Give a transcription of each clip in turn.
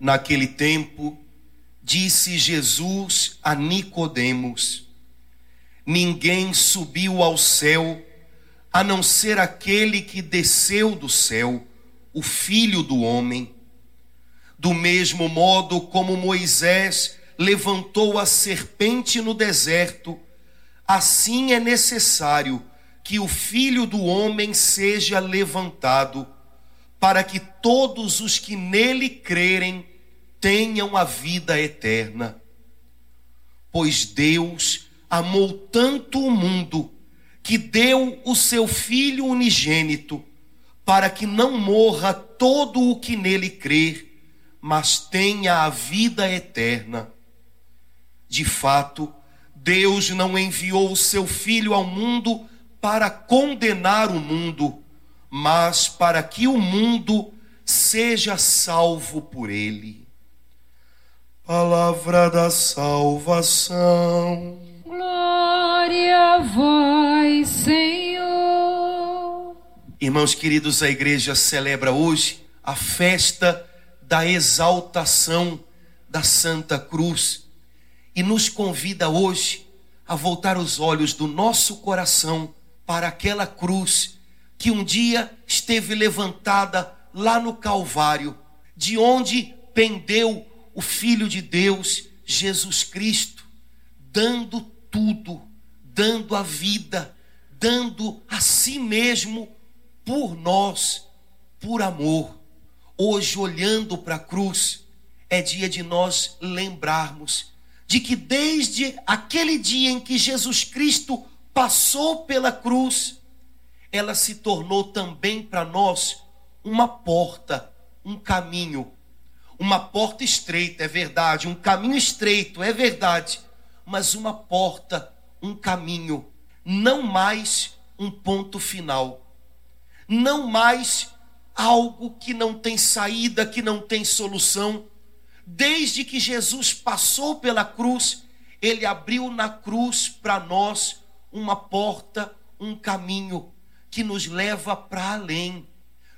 Naquele tempo, disse Jesus a Nicodemos: Ninguém subiu ao céu a não ser aquele que desceu do céu, o Filho do homem. Do mesmo modo como Moisés levantou a serpente no deserto, assim é necessário que o Filho do homem seja levantado, para que todos os que nele crerem tenham a vida eterna. Pois Deus amou tanto o mundo que deu o seu Filho unigênito, para que não morra todo o que nele crer, mas tenha a vida eterna. De fato, Deus não enviou o seu Filho ao mundo para condenar o mundo, mas para que o mundo seja salvo por ele. Palavra da salvação. Glória a vós, Senhor. Irmãos queridos, a igreja celebra hoje a festa da exaltação da Santa Cruz e nos convida hoje a voltar os olhos do nosso coração para aquela cruz que um dia esteve levantada lá no Calvário, de onde pendeu o Filho de Deus, Jesus Cristo, dando tudo, dando a vida, dando a si mesmo por nós, por amor. Hoje, olhando para a cruz, é dia de nós lembrarmos de que desde aquele dia em que Jesus Cristo passou pela cruz, ela se tornou também para nós uma porta, um caminho. Uma porta estreita, é verdade, um caminho estreito, é verdade, mas uma porta, um caminho, não mais um ponto final, não mais algo que não tem saída, que não tem solução. Desde que Jesus passou pela cruz, ele abriu na cruz para nós uma porta, um caminho que nos leva para além.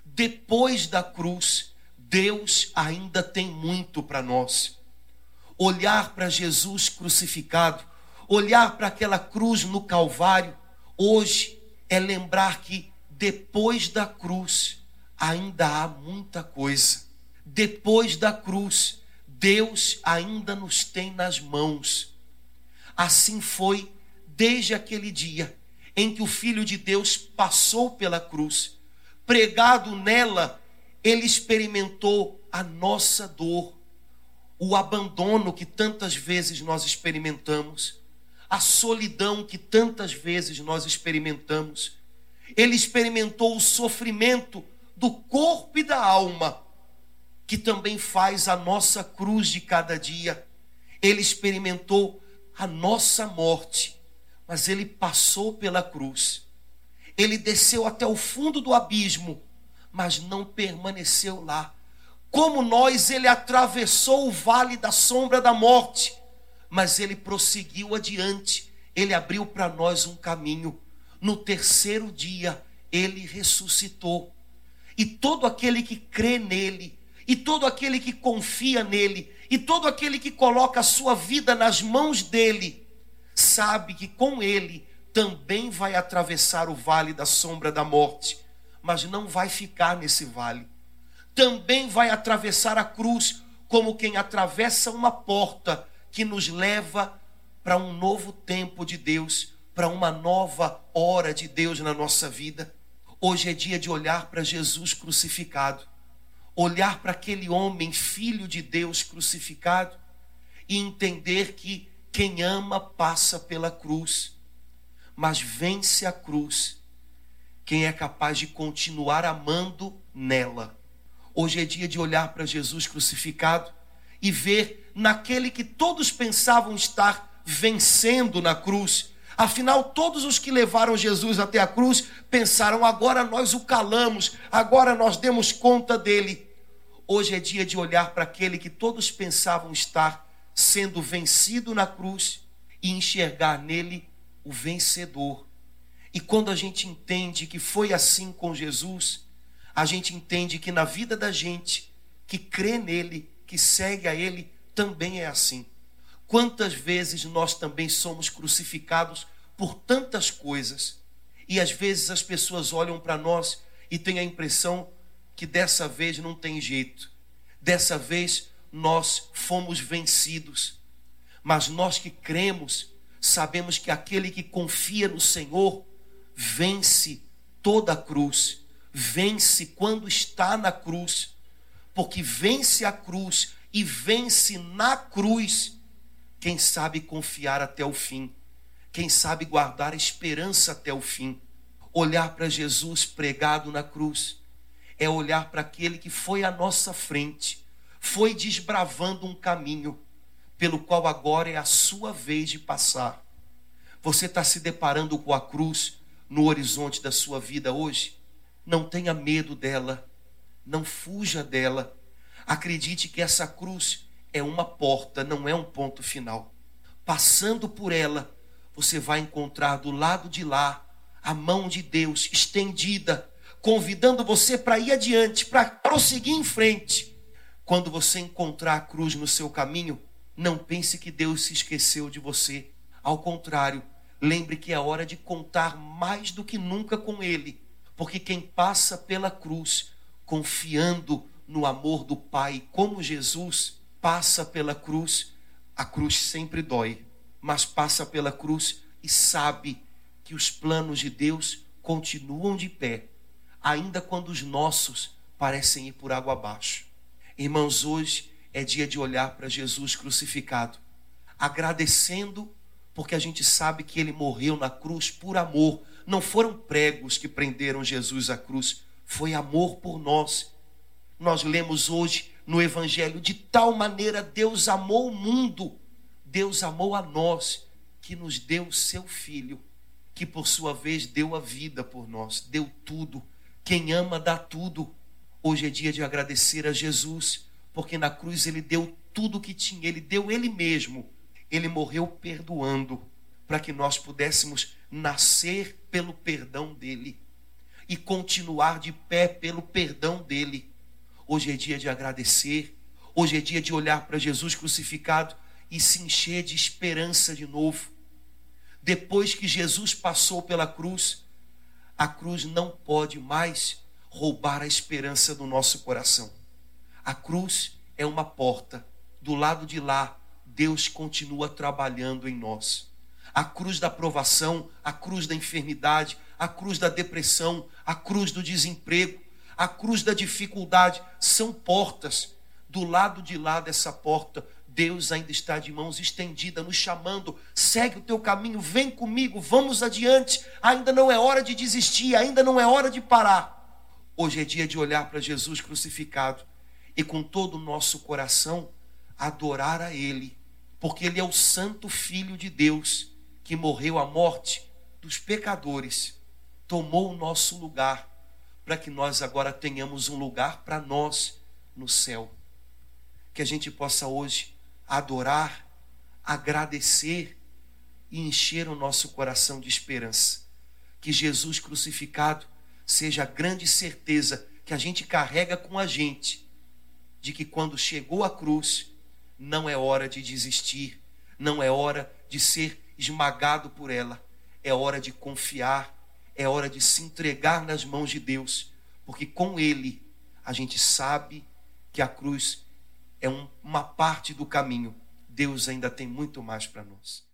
Depois da cruz, Deus ainda tem muito para nós. Olhar para Jesus crucificado, olhar para aquela cruz no Calvário, hoje é lembrar que depois da cruz ainda há muita coisa. Depois da cruz, Deus ainda nos tem nas mãos. Assim foi desde aquele dia em que o Filho de Deus passou pela cruz. Pregado nela, ele experimentou a nossa dor, o abandono que tantas vezes nós experimentamos, a solidão que tantas vezes nós experimentamos. Ele experimentou o sofrimento do corpo e da alma, que também faz a nossa cruz de cada dia. Ele experimentou a nossa morte, mas ele passou pela cruz. Ele desceu até o fundo do abismo, mas não permaneceu lá. Como nós, ele atravessou o vale da sombra da morte, mas ele prosseguiu adiante. Ele abriu para nós um caminho. No terceiro dia, ele ressuscitou. E todo aquele que crê nele, e todo aquele que confia nele, e todo aquele que coloca a sua vida nas mãos dele, sabe que com ele também vai atravessar o vale da sombra da morte, mas não vai ficar nesse vale. Também vai atravessar a cruz como quem atravessa uma porta que nos leva para um novo tempo de Deus, para uma nova hora de Deus na nossa vida. Hoje é dia de olhar para Jesus crucificado, olhar para aquele homem, filho de Deus crucificado, e entender que quem ama passa pela cruz, mas vence a cruz quem é capaz de continuar amando nela. Hoje é dia de olhar para Jesus crucificado e ver naquele que todos pensavam estar vencendo na cruz. Afinal, todos os que levaram Jesus até a cruz pensaram: agora nós o calamos, agora nós demos conta dele. Hoje é dia de olhar para aquele que todos pensavam estar sendo vencido na cruz e enxergar nele o vencedor. E quando a gente entende que foi assim com Jesus, a gente entende que na vida da gente, que crê nele, que segue a ele, também é assim. Quantas vezes nós também somos crucificados por tantas coisas, e às vezes as pessoas olham para nós e têm a impressão que dessa vez não tem jeito, dessa vez nós fomos vencidos. Mas nós que cremos, sabemos que aquele que confia no Senhor vence toda a cruz vence quando está na cruz, porque vence a cruz e vence na cruz quem sabe confiar até o fim, quem sabe guardar a esperança até o fim. Olhar para Jesus pregado na cruz é olhar para aquele que foi à nossa frente, foi desbravando um caminho pelo qual agora é a sua vez de passar. Você está se deparando com a cruz no horizonte da sua vida hoje? Não tenha medo dela, não fuja dela. Acredite que essa cruz é uma porta, não é um ponto final. Passando por ela, você vai encontrar do lado de lá a mão de Deus estendida, convidando você para ir adiante, para prosseguir em frente. Quando você encontrar a cruz no seu caminho, não pense que Deus se esqueceu de você. Ao contrário, lembre que é hora de contar mais do que nunca com Ele porque quem passa pela cruz confiando no amor do Pai, como Jesus passa pela cruz, a cruz sempre dói, mas passa pela cruz e sabe que os planos de Deus continuam de pé, ainda quando os nossos parecem ir por água abaixo. Irmãos, hoje é dia de olhar para Jesus crucificado, agradecendo porque a gente sabe que ele morreu na cruz por amor, não foram pregos que prenderam Jesus à cruz, foi amor por nós. Nós lemos hoje no Evangelho: de tal maneira Deus amou o mundo, Deus amou a nós, que nos deu o seu Filho, que por sua vez deu a vida por nós, deu tudo. Quem ama dá tudo. Hoje é dia de agradecer a Jesus, porque na cruz ele deu tudo o que tinha, ele deu ele mesmo. Ele morreu perdoando para que nós pudéssemos nascer pelo perdão dele e continuar de pé pelo perdão dele. Hoje é dia de agradecer, hoje é dia de olhar para Jesus crucificado e se encher de esperança de novo. Depois que Jesus passou pela cruz, a cruz não pode mais roubar a esperança do nosso coração. A cruz é uma porta, do lado de lá, Deus continua trabalhando em nós a cruz da provação, a cruz da enfermidade, a cruz da depressão, a cruz do desemprego, a cruz da dificuldade, são portas. Do lado de lá dessa porta, Deus ainda está de mãos estendidas, nos chamando: segue o teu caminho, vem comigo, vamos adiante. Ainda não é hora de desistir, ainda não é hora de parar. Hoje é dia de olhar para Jesus crucificado e com todo o nosso coração adorar a Ele, porque Ele é o Santo Filho de Deus que morreu a morte dos pecadores, tomou o nosso lugar, para que nós agora tenhamos um lugar para nós no céu. Que a gente possa hoje adorar, agradecer e encher o nosso coração de esperança. Que Jesus crucificado seja a grande certeza que a gente carrega com a gente de que quando chegou a cruz, não é hora de desistir, não é hora de ser esmagado por ela. É hora de confiar, é hora de se entregar nas mãos de Deus, porque com Ele a gente sabe que a cruz é um, uma parte do caminho. Deus ainda tem muito mais para nós.